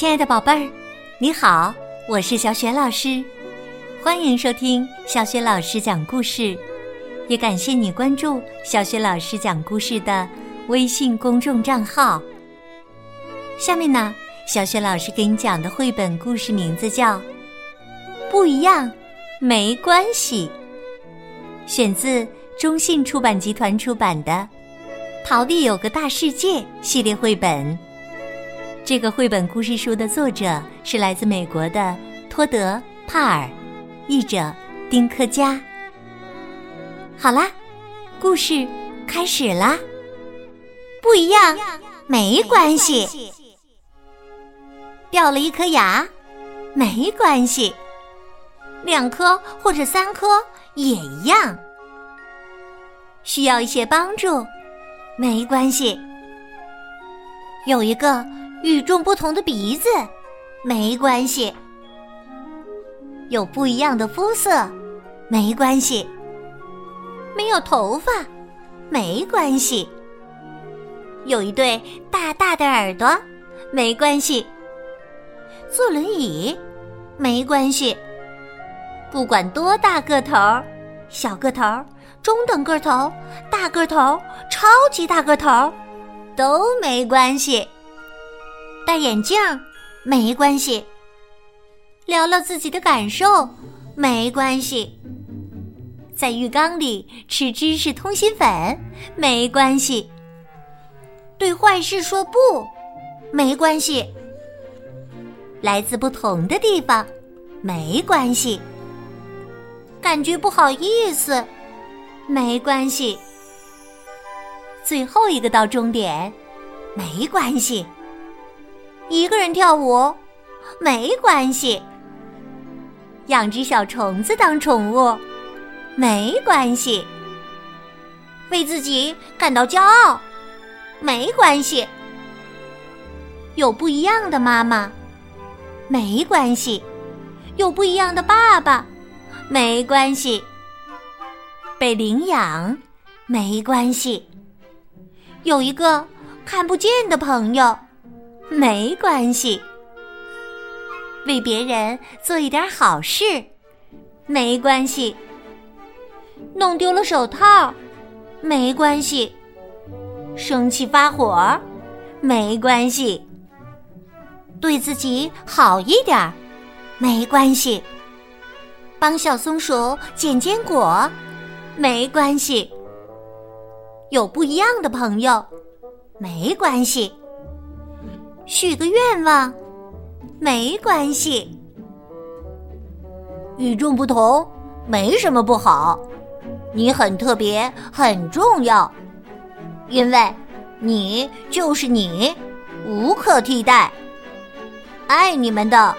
亲爱的宝贝儿，你好，我是小雪老师，欢迎收听小雪老师讲故事，也感谢你关注小雪老师讲故事的微信公众账号。下面呢，小雪老师给你讲的绘本故事名字叫《不一样没关系》，选自中信出版集团出版的《桃地有个大世界》系列绘本。这个绘本故事书的作者是来自美国的托德·帕尔，译者丁克佳。好啦，故事开始啦！不一样没关系，掉了一颗牙没关系，两颗或者三颗也一样。需要一些帮助没关系，有一个。与众不同的鼻子，没关系；有不一样的肤色，没关系；没有头发，没关系；有一对大大的耳朵，没关系；坐轮椅，没关系；不管多大个头小个头中等个头、大个头、超级大个头，都没关系。戴眼镜没关系，聊聊自己的感受没关系，在浴缸里吃芝士通心粉没关系，对坏事说不没关系，来自不同的地方没关系，感觉不好意思没关系，最后一个到终点没关系。一个人跳舞没关系，养只小虫子当宠物没关系，为自己感到骄傲没关系，有不一样的妈妈没关系，有不一样的爸爸没关系，被领养没关系，有一个看不见的朋友。没关系，为别人做一点好事，没关系。弄丢了手套，没关系。生气发火，没关系。对自己好一点，没关系。帮小松鼠捡坚果，没关系。有不一样的朋友，没关系。许个愿望，没关系。与众不同没什么不好，你很特别，很重要，因为你就是你，无可替代。爱你们的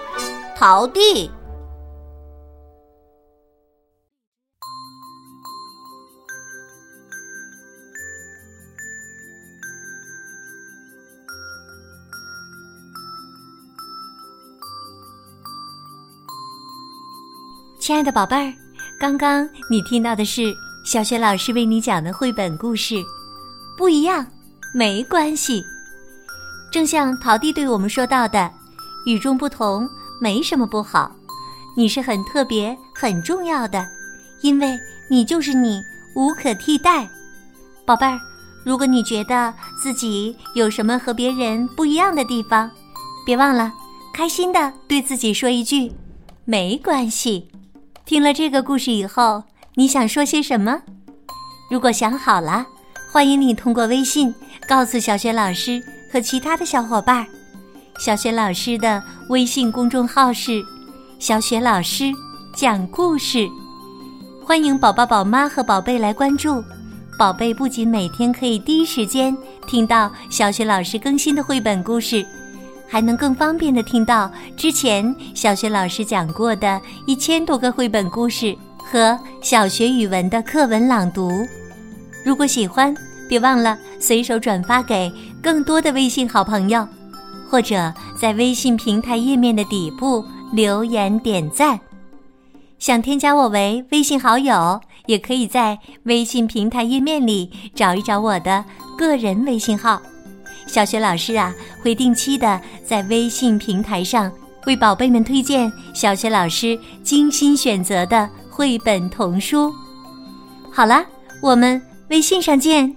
陶弟。亲爱的宝贝儿，刚刚你听到的是小雪老师为你讲的绘本故事，不一样没关系。正像陶弟对我们说到的，与众不同没什么不好，你是很特别、很重要的，因为你就是你，无可替代。宝贝儿，如果你觉得自己有什么和别人不一样的地方，别忘了开心的对自己说一句：没关系。听了这个故事以后，你想说些什么？如果想好了，欢迎你通过微信告诉小雪老师和其他的小伙伴。小雪老师的微信公众号是“小雪老师讲故事”，欢迎宝宝、宝妈和宝贝来关注。宝贝不仅每天可以第一时间听到小雪老师更新的绘本故事。还能更方便的听到之前小学老师讲过的一千多个绘本故事和小学语文的课文朗读。如果喜欢，别忘了随手转发给更多的微信好朋友，或者在微信平台页面的底部留言点赞。想添加我为微信好友，也可以在微信平台页面里找一找我的个人微信号。小学老师啊会定期的在微信平台上为宝贝们推荐小学老师精心选择的绘本童书。好了，我们微信上见。